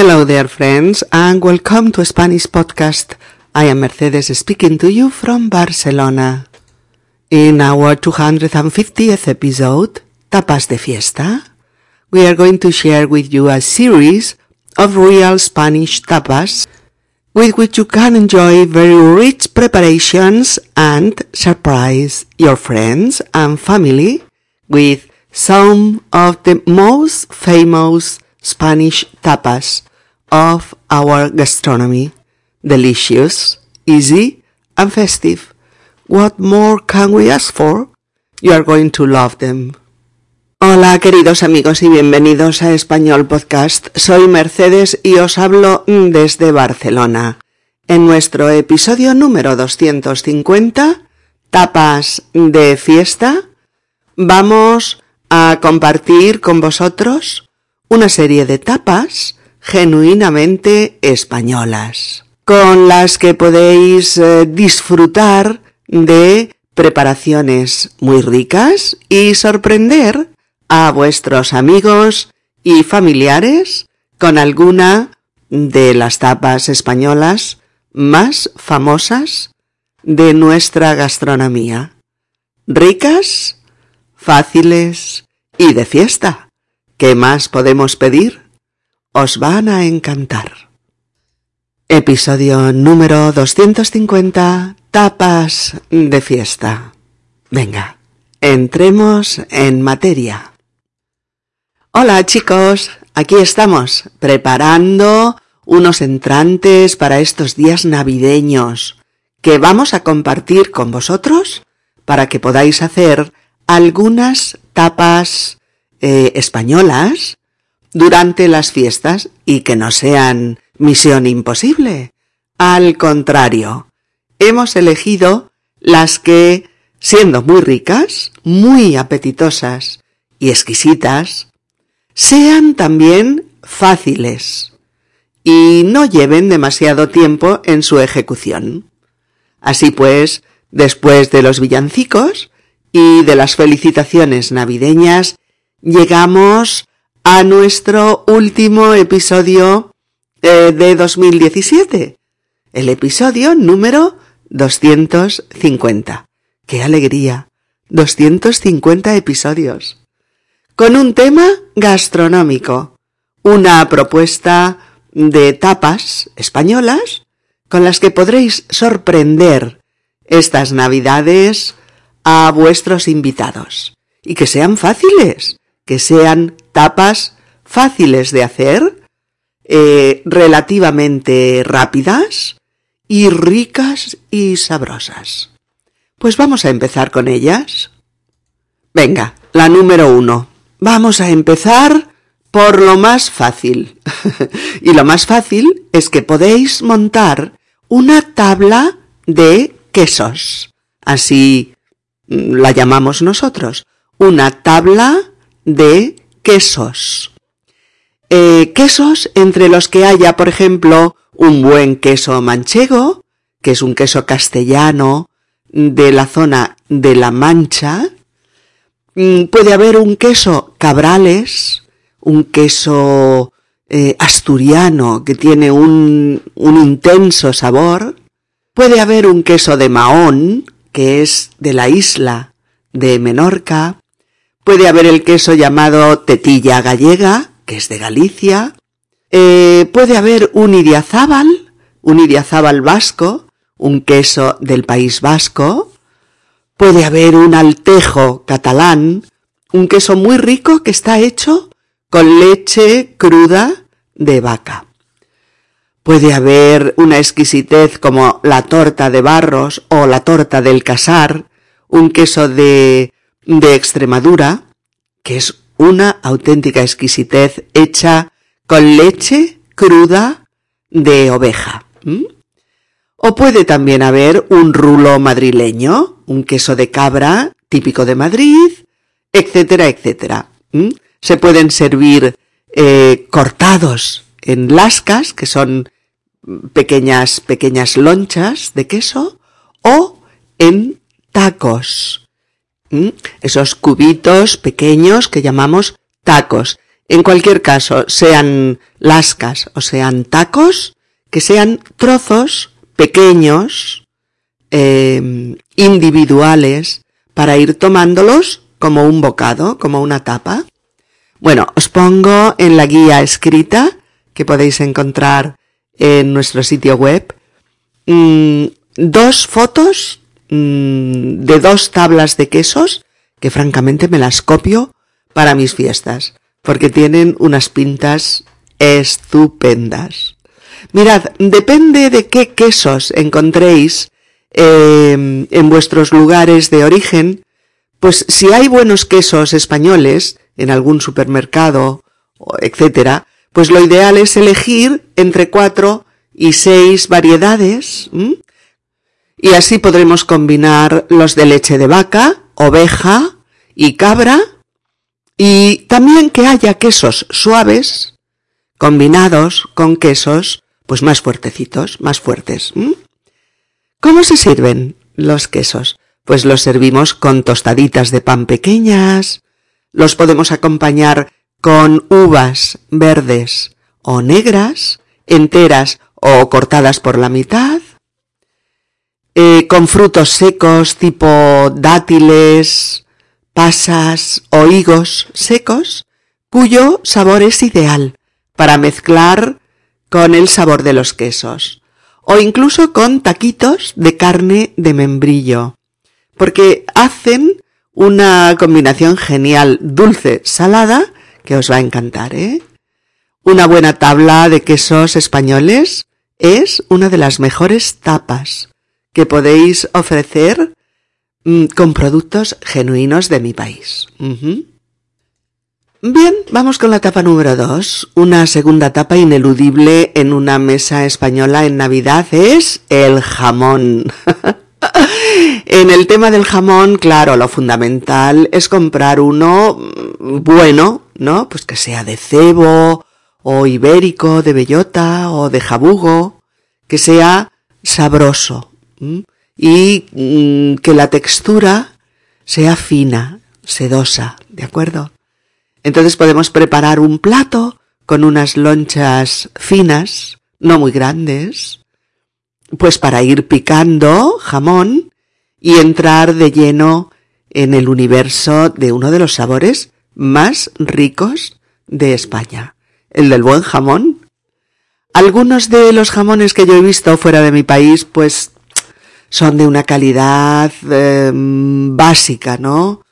Hello there, friends, and welcome to Spanish Podcast. I am Mercedes speaking to you from Barcelona. In our 250th episode, Tapas de Fiesta, we are going to share with you a series of real Spanish tapas with which you can enjoy very rich preparations and surprise your friends and family with some of the most famous Spanish tapas of our gastronomy. Delicious, easy, and festive. What more can we ask for? You are going to love them. Hola queridos amigos y bienvenidos a Español Podcast. Soy Mercedes y os hablo desde Barcelona. En nuestro episodio número 250, Tapas de Fiesta, vamos a compartir con vosotros una serie de tapas genuinamente españolas, con las que podéis eh, disfrutar de preparaciones muy ricas y sorprender a vuestros amigos y familiares con alguna de las tapas españolas más famosas de nuestra gastronomía. Ricas, fáciles y de fiesta. ¿Qué más podemos pedir? Os van a encantar. Episodio número 250. Tapas de fiesta. Venga, entremos en materia. Hola chicos, aquí estamos, preparando unos entrantes para estos días navideños que vamos a compartir con vosotros para que podáis hacer algunas tapas eh, españolas durante las fiestas y que no sean misión imposible. Al contrario, hemos elegido las que, siendo muy ricas, muy apetitosas y exquisitas, sean también fáciles y no lleven demasiado tiempo en su ejecución. Así pues, después de los villancicos y de las felicitaciones navideñas, llegamos a nuestro último episodio eh, de 2017, el episodio número 250. ¡Qué alegría! 250 episodios. Con un tema gastronómico, una propuesta de tapas españolas con las que podréis sorprender estas navidades a vuestros invitados y que sean fáciles, que sean tapas fáciles de hacer, eh, relativamente rápidas y ricas y sabrosas. Pues vamos a empezar con ellas. Venga, la número uno. Vamos a empezar por lo más fácil. y lo más fácil es que podéis montar una tabla de quesos. Así mm, la llamamos nosotros. Una tabla de quesos. Eh, quesos entre los que haya, por ejemplo, un buen queso manchego, que es un queso castellano de la zona de La Mancha. Mm, puede haber un queso cabrales, un queso eh, asturiano que tiene un, un intenso sabor. Puede haber un queso de Mahón, que es de la isla de Menorca. Puede haber el queso llamado tetilla gallega, que es de Galicia. Eh, puede haber un idiazábal, un idiazábal vasco, un queso del País Vasco. Puede haber un altejo catalán, un queso muy rico que está hecho con leche cruda de vaca. Puede haber una exquisitez como la torta de barros o la torta del casar, un queso de, de Extremadura, que es una auténtica exquisitez hecha con leche cruda de oveja. O puede también haber un rulo madrileño, un queso de cabra típico de Madrid, etcétera, etcétera se pueden servir eh, cortados en lascas, que son pequeñas, pequeñas lonchas de queso, o en tacos. Esos cubitos pequeños que llamamos tacos. En cualquier caso, sean lascas o sean tacos, que sean trozos pequeños, eh, individuales, para ir tomándolos como un bocado, como una tapa. Bueno, os pongo en la guía escrita que podéis encontrar en nuestro sitio web mm, dos fotos mm, de dos tablas de quesos que francamente me las copio para mis fiestas porque tienen unas pintas estupendas. Mirad, depende de qué quesos encontréis em, en vuestros lugares de origen, pues si hay buenos quesos españoles en algún supermercado, etcétera, pues lo ideal es elegir entre cuatro y seis variedades, y así podremos combinar los de leche de vaca, oveja y cabra, y también que haya quesos suaves combinados con quesos pues más fuertecitos, más fuertes. ¿Cómo se sirven los quesos? Pues los servimos con tostaditas de pan pequeñas, los podemos acompañar con uvas verdes o negras, enteras o cortadas por la mitad, eh, con frutos secos tipo dátiles, pasas o higos secos, cuyo sabor es ideal para mezclar con el sabor de los quesos, o incluso con taquitos de carne de membrillo, porque hacen una combinación genial dulce-salada que os va a encantar, ¿eh? Una buena tabla de quesos españoles es una de las mejores tapas podéis ofrecer mm, con productos genuinos de mi país. Bien, vamos con la tapa número dos. Una segunda tapa ineludible en una mesa española en Navidad es el jamón. en el tema del jamón, claro, lo fundamental es comprar uno mm, bueno, ¿no? Pues que sea de cebo, o ibérico, de bellota, o de jabugo, que sea sabroso, y mm, que la textura sea fina, sedosa, ¿de acuerdo? Entonces podemos preparar un plato con unas lonchas finas, no muy grandes, pues para ir picando jamón y entrar de lleno en el universo de uno de los sabores más ricos de España, el del buen jamón. Algunos de los jamones que yo he visto fuera de mi país, pues son de una calidad em, básica, ¿no?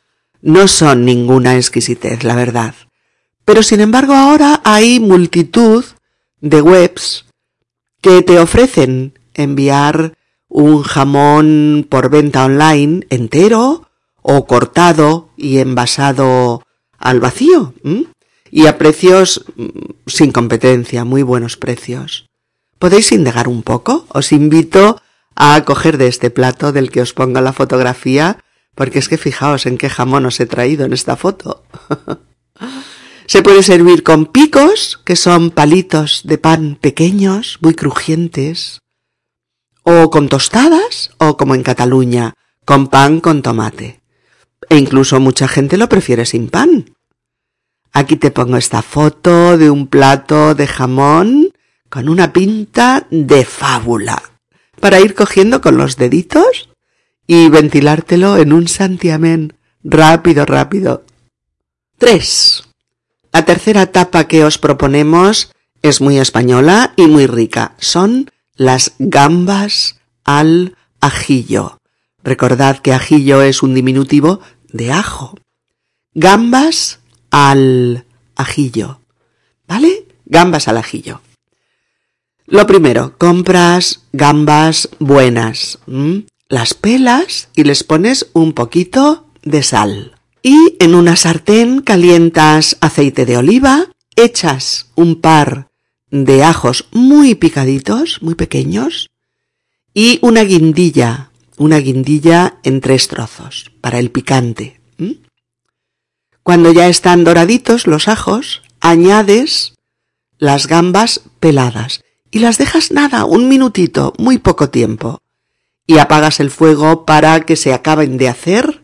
No son ninguna exquisitez, la verdad. Pero sin embargo ahora hay multitud de webs que te ofrecen enviar un jamón por venta online entero o cortado y envasado al vacío y a precios mm, sin competencia, muy buenos precios. ¿Podéis indagar un poco? Os invito a coger de este plato del que os pongo la fotografía, porque es que fijaos en qué jamón os he traído en esta foto. Se puede servir con picos, que son palitos de pan pequeños, muy crujientes, o con tostadas, o como en Cataluña, con pan con tomate. E incluso mucha gente lo prefiere sin pan. Aquí te pongo esta foto de un plato de jamón con una pinta de fábula para ir cogiendo con los deditos y ventilártelo en un santiamén rápido, rápido. 3. La tercera tapa que os proponemos es muy española y muy rica. Son las gambas al ajillo. Recordad que ajillo es un diminutivo de ajo. Gambas al ajillo. ¿Vale? Gambas al ajillo. Lo primero, compras gambas buenas. Las pelas y les pones un poquito de sal. Y en una sartén calientas aceite de oliva, echas un par de ajos muy picaditos, muy pequeños, y una guindilla, una guindilla en tres trozos, para el picante. Cuando ya están doraditos los ajos, añades las gambas peladas y las dejas nada, un minutito, muy poco tiempo. Y apagas el fuego para que se acaben de hacer,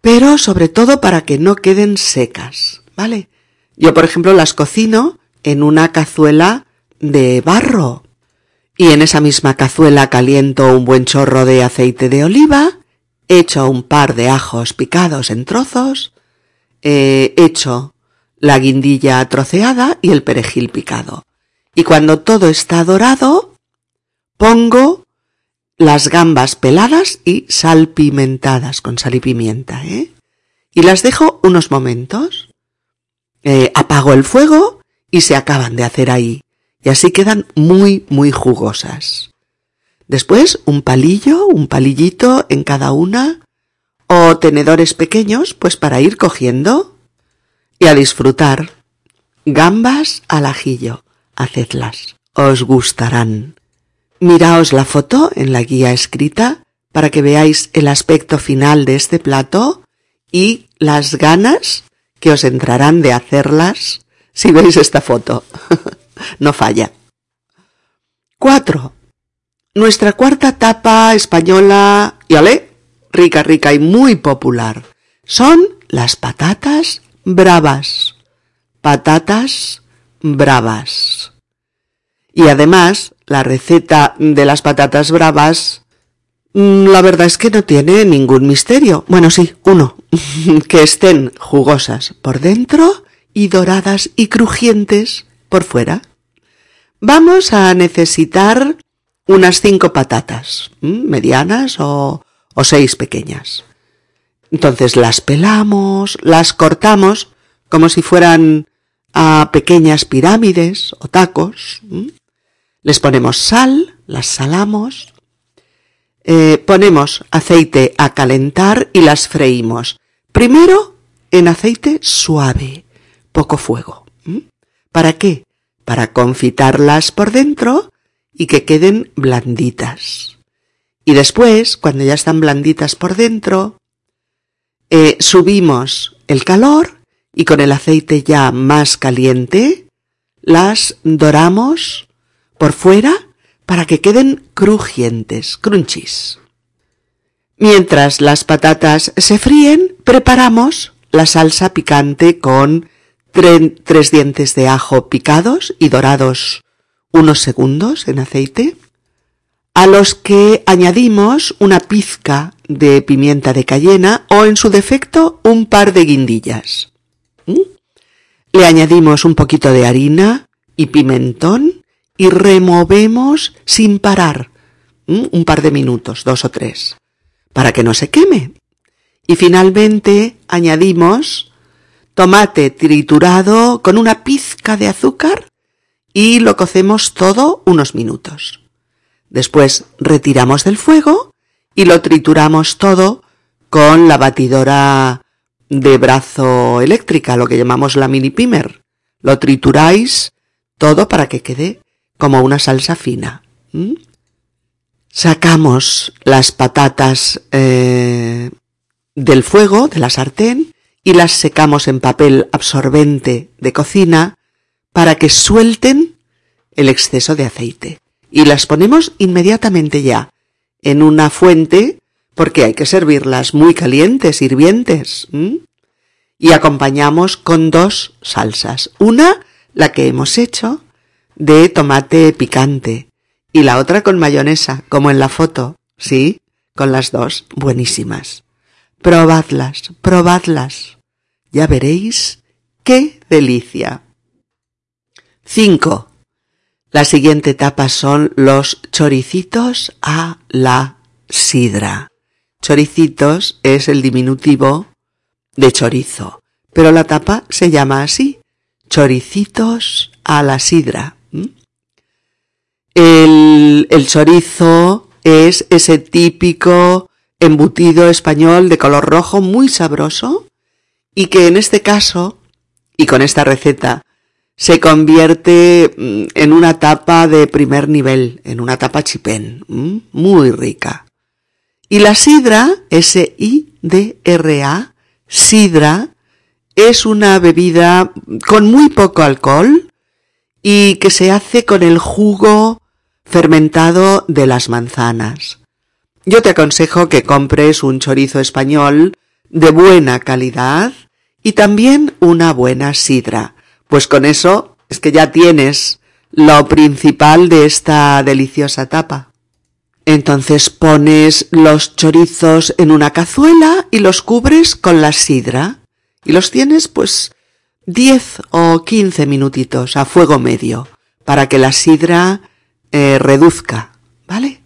pero sobre todo para que no queden secas, ¿vale? Yo, por ejemplo, las cocino en una cazuela de barro. Y en esa misma cazuela caliento un buen chorro de aceite de oliva, echo un par de ajos picados en trozos, eh, echo la guindilla troceada y el perejil picado. Y cuando todo está dorado, pongo las gambas peladas y salpimentadas con sal y pimienta, ¿eh? Y las dejo unos momentos. Eh, apago el fuego y se acaban de hacer ahí. Y así quedan muy, muy jugosas. Después un palillo, un palillito en cada una, o tenedores pequeños, pues para ir cogiendo y a disfrutar. Gambas al ajillo, hacedlas, os gustarán. Miraos la foto en la guía escrita para que veáis el aspecto final de este plato y las ganas que os entrarán de hacerlas si veis esta foto. no falla. 4. Nuestra cuarta tapa española, y ale, rica, rica y muy popular, son las patatas bravas. Patatas bravas. Y además, la receta de las patatas bravas, mm, la verdad es que no tiene ningún misterio. Bueno, sí, uno, que estén jugosas por dentro y doradas y crujientes por fuera. Vamos a necesitar unas cinco patatas, medianas o, o seis pequeñas. Entonces las pelamos, las cortamos como si fueran a pequeñas pirámides o tacos. Les ponemos sal, las salamos, eh, ponemos aceite a calentar y las freímos. Primero en aceite suave, poco fuego. ¿Para qué? Para confitarlas por dentro y que queden blanditas. Y después, cuando ya están blanditas por dentro, eh, subimos el calor y con el aceite ya más caliente, las doramos por fuera para que queden crujientes, crunchies. Mientras las patatas se fríen, preparamos la salsa picante con tres dientes de ajo picados y dorados unos segundos en aceite, a los que añadimos una pizca de pimienta de cayena o en su defecto un par de guindillas. ¿Mm? Le añadimos un poquito de harina y pimentón y removemos sin parar un par de minutos, dos o tres, para que no se queme. Y finalmente añadimos tomate triturado con una pizca de azúcar y lo cocemos todo unos minutos. Después retiramos del fuego y lo trituramos todo con la batidora de brazo eléctrica, lo que llamamos la mini pimer. Lo trituráis todo para que quede como una salsa fina. Sacamos las patatas eh, del fuego, de la sartén, y las secamos en papel absorbente de cocina para que suelten el exceso de aceite. Y las ponemos inmediatamente ya en una fuente porque hay que servirlas muy calientes, hirvientes. Y acompañamos con dos salsas. Una, la que hemos hecho, de tomate picante y la otra con mayonesa, como en la foto, ¿sí? Con las dos, buenísimas. Probadlas, probadlas. Ya veréis qué delicia. 5. La siguiente etapa son los choricitos a la sidra. Choricitos es el diminutivo de chorizo, pero la tapa se llama así, choricitos a la sidra. El, el chorizo es ese típico embutido español de color rojo muy sabroso y que en este caso y con esta receta se convierte mm, en una tapa de primer nivel, en una tapa chipén, muy rica. Y la sidra, S-I-D-R-A, sidra, es una bebida con muy poco alcohol y que se hace con el jugo fermentado de las manzanas. Yo te aconsejo que compres un chorizo español de buena calidad y también una buena sidra. Pues con eso es que ya tienes lo principal de esta deliciosa tapa. Entonces pones los chorizos en una cazuela y los cubres con la sidra y los tienes pues 10 o 15 minutitos a fuego medio para que la sidra eh, reduzca, ¿vale?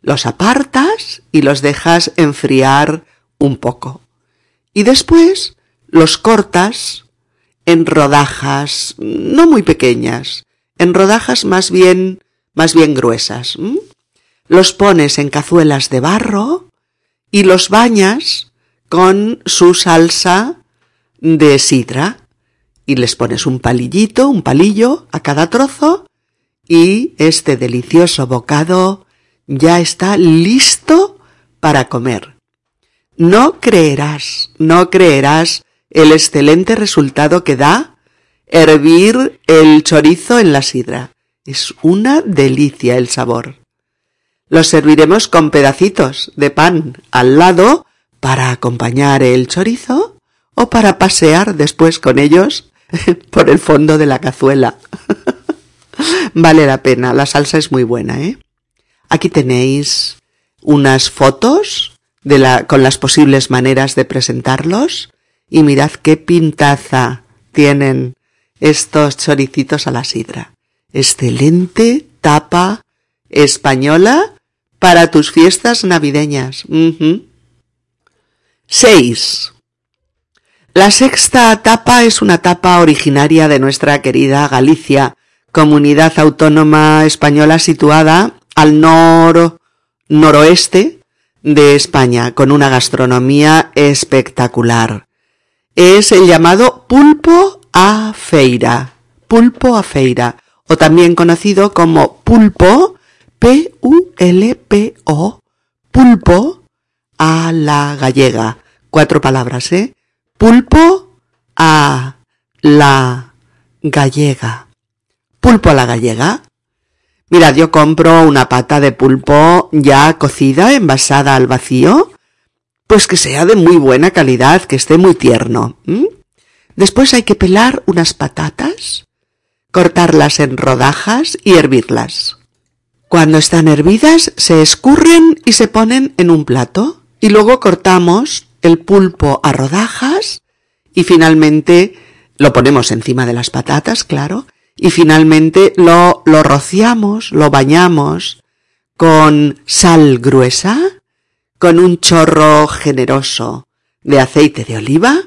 Los apartas y los dejas enfriar un poco. Y después los cortas en rodajas no muy pequeñas, en rodajas más bien más bien gruesas. Los pones en cazuelas de barro y los bañas con su salsa de sidra y les pones un palillito, un palillo a cada trozo y este delicioso bocado ya está listo para comer. No creerás, no creerás el excelente resultado que da hervir el chorizo en la sidra. Es una delicia el sabor. Los serviremos con pedacitos de pan al lado para acompañar el chorizo o para pasear después con ellos por el fondo de la cazuela. vale la pena, la salsa es muy buena, ¿eh? Aquí tenéis unas fotos con las posibles maneras de presentarlos y mirad qué pintaza tienen estos choricitos a la sidra. Excelente tapa española para tus fiestas navideñas. 6. La sexta tapa es una tapa originaria de nuestra querida Galicia, comunidad autónoma española situada al nor noroeste de España, con una gastronomía espectacular. Es el llamado pulpo a feira, pulpo a feira, o también conocido como pulpo, P-U-L-P-O, pulpo a la gallega. Cuatro palabras, ¿eh? Pulpo a la gallega. Pulpo a la gallega. Mirad, yo compro una pata de pulpo ya cocida, envasada al vacío, pues que sea de muy buena calidad, que esté muy tierno. Después hay que pelar unas patatas, cortarlas en rodajas y hervirlas. Cuando están hervidas, se escurren y se ponen en un plato. Y luego cortamos el pulpo a rodajas y finalmente lo ponemos encima de las patatas, claro, y finalmente lo, lo rociamos, lo bañamos con sal gruesa, con un chorro generoso de aceite de oliva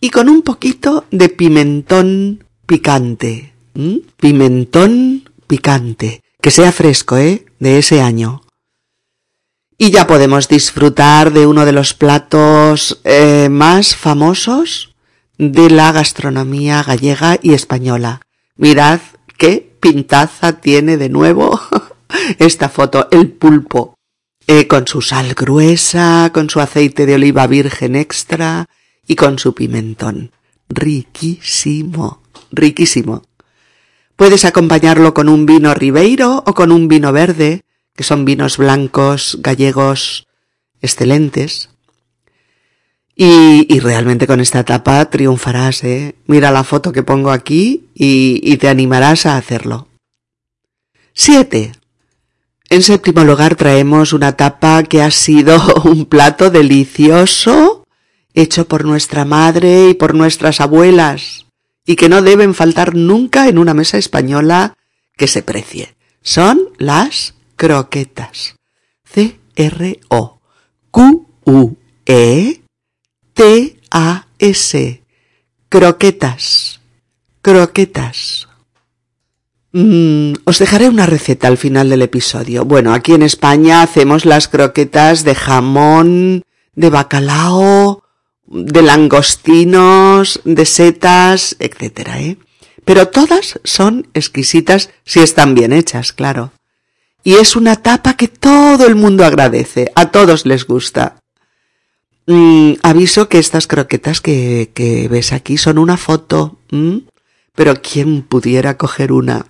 y con un poquito de pimentón picante. Pimentón picante. Que sea fresco, ¿eh? De ese año y ya podemos disfrutar de uno de los platos eh, más famosos de la gastronomía gallega y española. Mirad qué pintaza tiene de nuevo esta foto, el pulpo, eh, con su sal gruesa, con su aceite de oliva virgen extra y con su pimentón. Riquísimo, riquísimo. Puedes acompañarlo con un vino ribeiro o con un vino verde, que son vinos blancos gallegos excelentes. Y, realmente con esta tapa triunfarás, ¿eh? Mira la foto que pongo aquí y, y te animarás a hacerlo. 7. En séptimo lugar traemos una tapa que ha sido un plato delicioso hecho por nuestra madre y por nuestras abuelas y que no deben faltar nunca en una mesa española que se precie. Son las croquetas. C-R-O-Q-U-E-T-A-S. Croquetas. Croquetas. Mm, os dejaré una receta al final del episodio. Bueno, aquí en España hacemos las croquetas de jamón, de bacalao, de langostinos, de setas, etcétera, ¿eh? Pero todas son exquisitas si están bien hechas, claro y es una tapa que todo el mundo agradece, a todos les gusta. Mm, aviso que estas croquetas que, que, ves aquí son una foto, pero ¿quién pudiera coger una?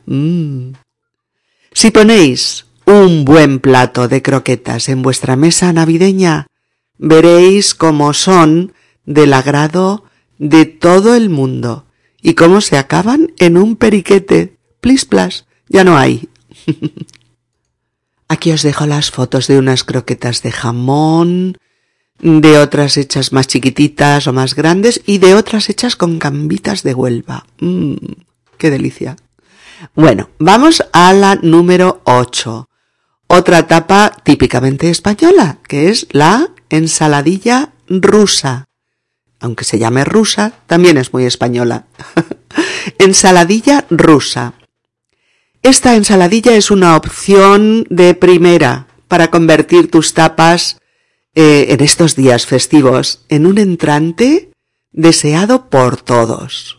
Si ponéis un buen plato de croquetas en vuestra mesa navideña, veréis cómo son del agrado de todo el mundo y cómo se acaban en un periquete. Plis plas, ya no hay. Aquí os dejo las fotos de unas croquetas de jamón, de otras hechas más chiquititas o más grandes y de otras hechas con gambitas de Huelva. Mmm, qué delicia. Bueno, vamos a la número 8. Otra tapa típicamente española, que es la ensaladilla rusa. Aunque se llame rusa, también es muy española. ensaladilla rusa. Esta ensaladilla es una opción de primera para convertir tus tapas eh, en estos días festivos en un entrante deseado por todos.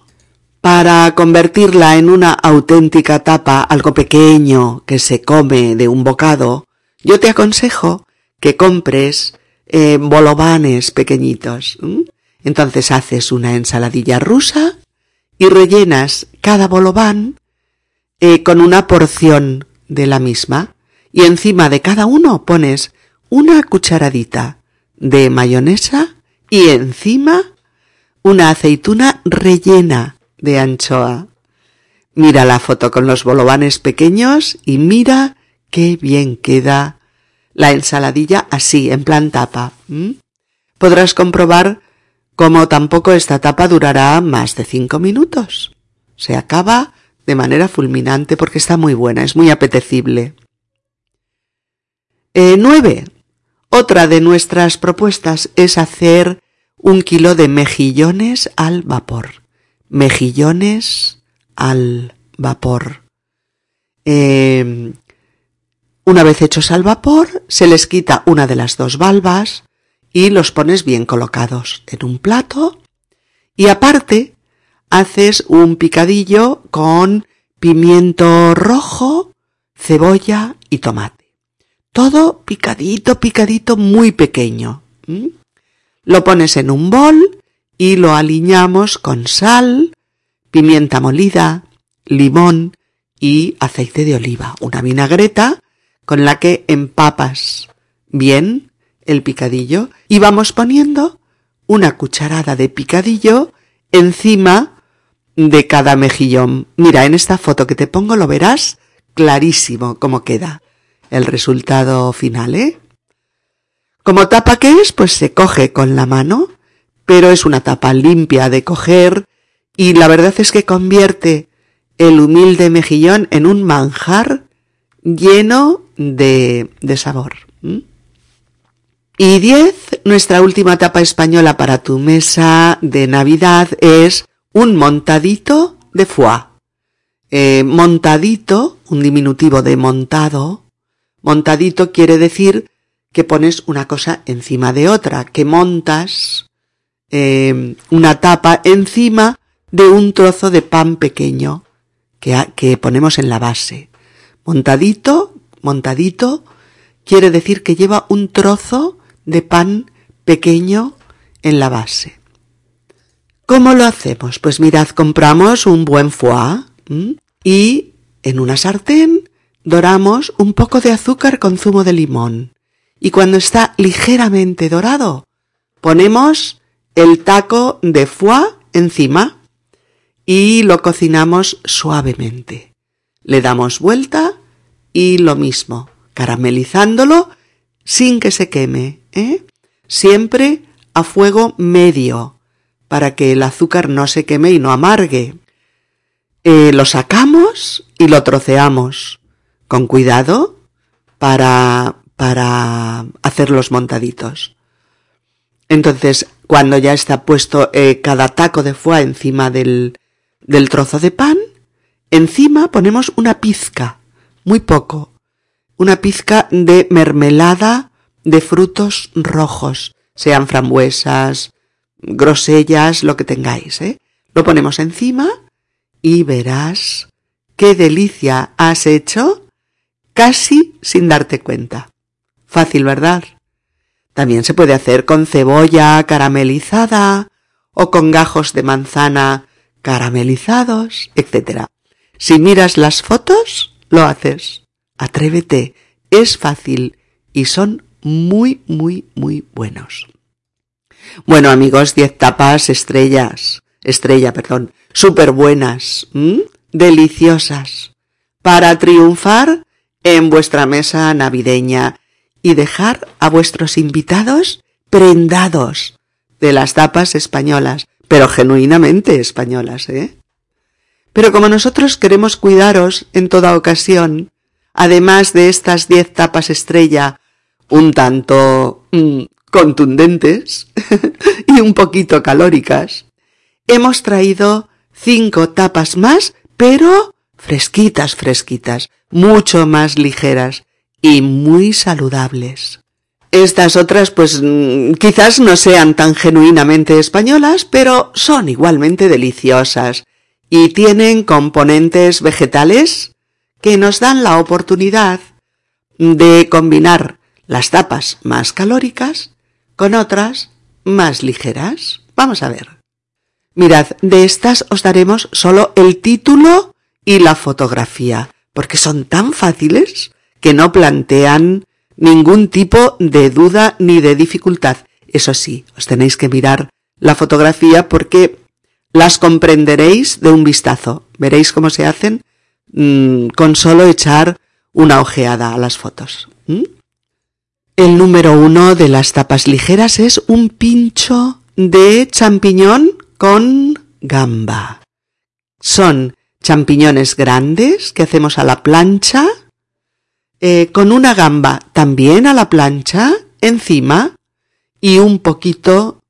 Para convertirla en una auténtica tapa, algo pequeño que se come de un bocado, yo te aconsejo que compres eh, bolovanes pequeñitos. Entonces haces una ensaladilla rusa y rellenas cada bolobán eh, con una porción de la misma y encima de cada uno pones una cucharadita de mayonesa y encima una aceituna rellena de anchoa. Mira la foto con los bolovanes pequeños y mira qué bien queda la ensaladilla así, en plan tapa. Podrás comprobar cómo tampoco esta tapa durará más de cinco minutos. Se acaba de manera fulminante porque está muy buena, es muy apetecible. Eh, nueve. Otra de nuestras propuestas es hacer un kilo de mejillones al vapor mejillones al vapor. Eh, una vez hechos al vapor, se les quita una de las dos valvas y los pones bien colocados en un plato y aparte haces un picadillo con pimiento rojo, cebolla y tomate. Todo picadito, picadito, muy pequeño. Lo pones en un bol y lo aliñamos con sal, pimienta molida, limón y aceite de oliva, una vinagreta con la que empapas bien el picadillo y vamos poniendo una cucharada de picadillo encima de cada mejillón. Mira, en esta foto que te pongo lo verás clarísimo cómo queda el resultado final, ¿eh? Como tapa que es, pues se coge con la mano pero es una tapa limpia de coger y la verdad es que convierte el humilde mejillón en un manjar lleno de, de sabor. Y diez, nuestra última tapa española para tu mesa de Navidad es un montadito de foie. Eh, montadito, un diminutivo de montado, montadito quiere decir que pones una cosa encima de otra, que montas eh, una tapa encima de un trozo de pan pequeño que, que ponemos en la base. Montadito, montadito, quiere decir que lleva un trozo de pan pequeño en la base. ¿Cómo lo hacemos? Pues mirad, compramos un buen foie y en una sartén doramos un poco de azúcar con zumo de limón. Y cuando está ligeramente dorado, ponemos el taco de foie encima y lo cocinamos suavemente. Le damos vuelta y lo mismo, caramelizándolo sin que se queme, ¿eh? Siempre a fuego medio, para que el azúcar no se queme y no amargue. Eh, lo sacamos y lo troceamos, con cuidado, para, para hacer los montaditos. Entonces, cuando ya está puesto eh, cada taco de foie encima del, del trozo de pan, encima ponemos una pizca, muy poco, una pizca de mermelada de frutos rojos, sean frambuesas, grosellas, lo que tengáis, ¿eh? Lo ponemos encima y verás qué delicia has hecho casi sin darte cuenta. Fácil, ¿verdad? También se puede hacer con cebolla caramelizada o con gajos de manzana caramelizados, etc. Si miras las fotos, lo haces. Atrévete, es fácil y son muy, muy, muy buenos. Bueno amigos, diez tapas estrellas, estrella, perdón, súper buenas, deliciosas, para triunfar en vuestra mesa navideña y dejar a vuestros invitados prendados de las tapas españolas, pero genuinamente españolas, ¿eh? Pero como nosotros queremos cuidaros en toda ocasión, además de estas diez tapas estrella, un tanto mm, contundentes y un poquito calóricas, hemos traído cinco tapas más, pero fresquitas, fresquitas, mucho más ligeras y muy saludables. Estas otras, pues mm, quizás no sean tan genuinamente españolas, pero son igualmente deliciosas y tienen componentes vegetales que nos dan la oportunidad de combinar las tapas más calóricas con otras más ligeras. Vamos a ver. Mirad, de estas os daremos solo el título y la fotografía, porque son tan fáciles que no plantean ningún tipo de duda ni de dificultad. Eso sí, os tenéis que mirar la fotografía porque las comprenderéis de un vistazo. Veréis cómo se hacen mm, con solo echar una ojeada a las fotos. El número uno de las tapas ligeras es un pincho de champiñón con gamba. Son champiñones grandes que hacemos a la plancha, eh, con una gamba también a la plancha encima y un poquito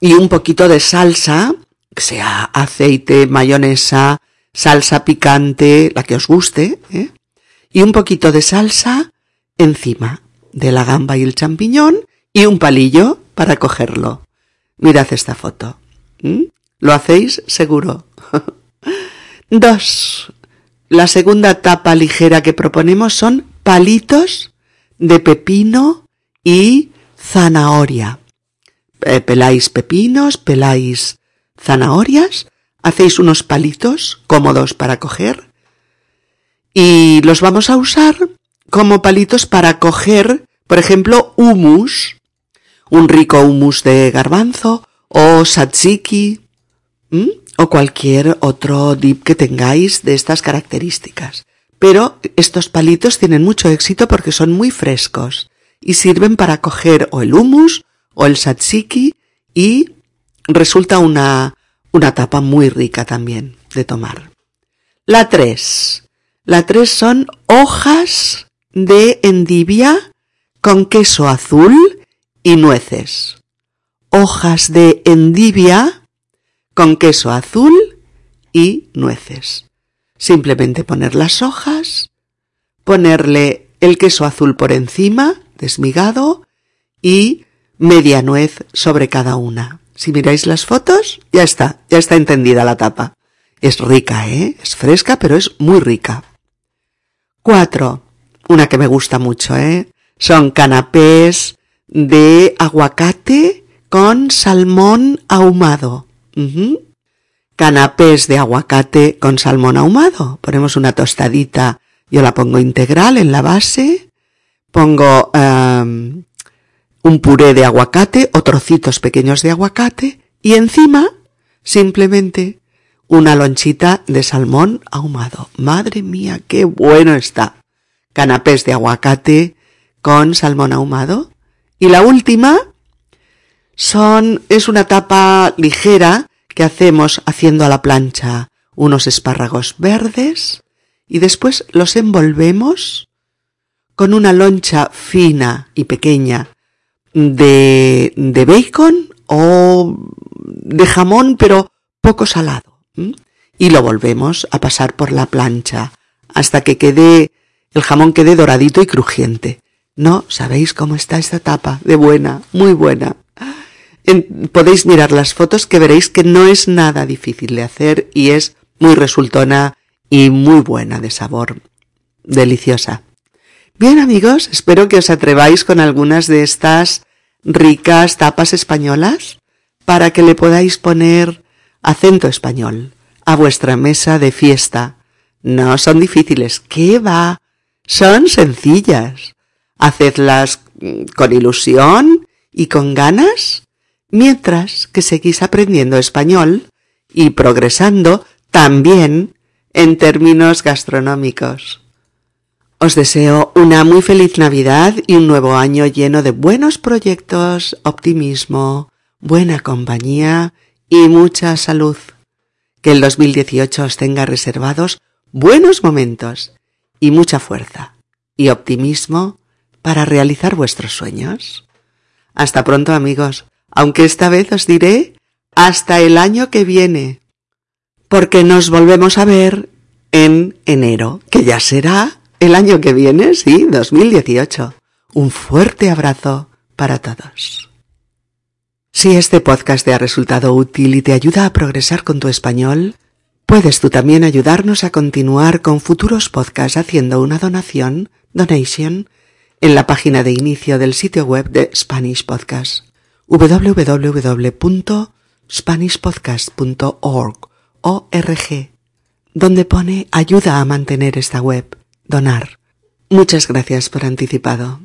y un poquito de salsa, sea aceite, mayonesa, salsa picante, la que os guste, ¿eh? y un poquito de salsa encima de la gamba y el champiñón y un palillo para cogerlo. Mirad esta foto. ¿Lo hacéis seguro? Dos. La segunda tapa ligera que proponemos son palitos de pepino y zanahoria. Eh, peláis pepinos, peláis zanahorias, hacéis unos palitos cómodos para coger y los vamos a usar como palitos para coger, por ejemplo, humus, un rico humus de garbanzo o satsiki o cualquier otro dip que tengáis de estas características. Pero estos palitos tienen mucho éxito porque son muy frescos y sirven para coger o el humus o el satsiki y resulta una, una tapa muy rica también de tomar. La tres. La tres son hojas de endivia con queso azul y nueces. Hojas de endivia con queso azul y nueces. Simplemente poner las hojas, ponerle el queso azul por encima, desmigado, y media nuez sobre cada una. Si miráis las fotos, ya está, ya está entendida la tapa. Es rica, ¿eh? Es fresca, pero es muy rica. Cuatro. Una que me gusta mucho, ¿eh? Son canapés de aguacate con salmón ahumado. Canapés de aguacate con salmón ahumado. Ponemos una tostadita, yo la pongo integral en la base. Pongo em, un puré de aguacate o trocitos pequeños de aguacate y encima simplemente una lonchita de salmón ahumado. Madre mía, qué bueno está. Canapés de aguacate con salmón ahumado. Y la última son, es una tapa ligera que hacemos haciendo a la plancha unos espárragos verdes y después los envolvemos con una loncha fina y pequeña de, de bacon o de jamón pero poco salado y lo volvemos a pasar por la plancha hasta que quede el jamón quede doradito y crujiente. No sabéis cómo está esta tapa de buena, muy buena podéis mirar las fotos que veréis que no es nada difícil de hacer y es muy resultona y muy buena de sabor. Deliciosa. Bien amigos, espero que os atreváis con algunas de estas ricas tapas españolas para que le podáis poner acento español a vuestra mesa de fiesta. No son difíciles, ¿qué va? Son sencillas. Hacedlas con ilusión y con ganas mientras que seguís aprendiendo español y progresando también en términos gastronómicos. Os deseo una muy feliz Navidad y un nuevo año lleno de buenos proyectos, optimismo, buena compañía y mucha salud. Que el 2018 os tenga reservados buenos momentos y mucha fuerza y optimismo para realizar vuestros sueños. Hasta pronto amigos, aunque esta vez os diré hasta el año que viene, porque nos volvemos a ver en enero, que ya será el año que viene, sí, 2018. Un fuerte abrazo para todos. Si este podcast te ha resultado útil y te ayuda a progresar con tu español, puedes tú también ayudarnos a continuar con futuros podcasts haciendo una donación, donation, en la página de inicio del sitio web de Spanish Podcast, www.spanishpodcast.org, donde pone ayuda a mantener esta web donar. Muchas gracias por anticipado.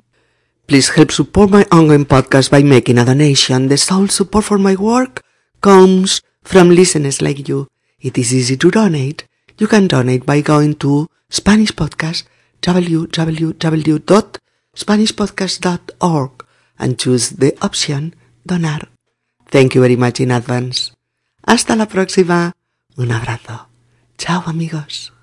Please help support my ongoing podcast by making a donation. The sole support for my work comes from listeners like you. It is easy to donate. You can donate by going to Spanish Podcast www.spanishpodcast.org and choose the option Donar. Thank you very much in advance. Hasta la próxima. Un abrazo. Chao amigos.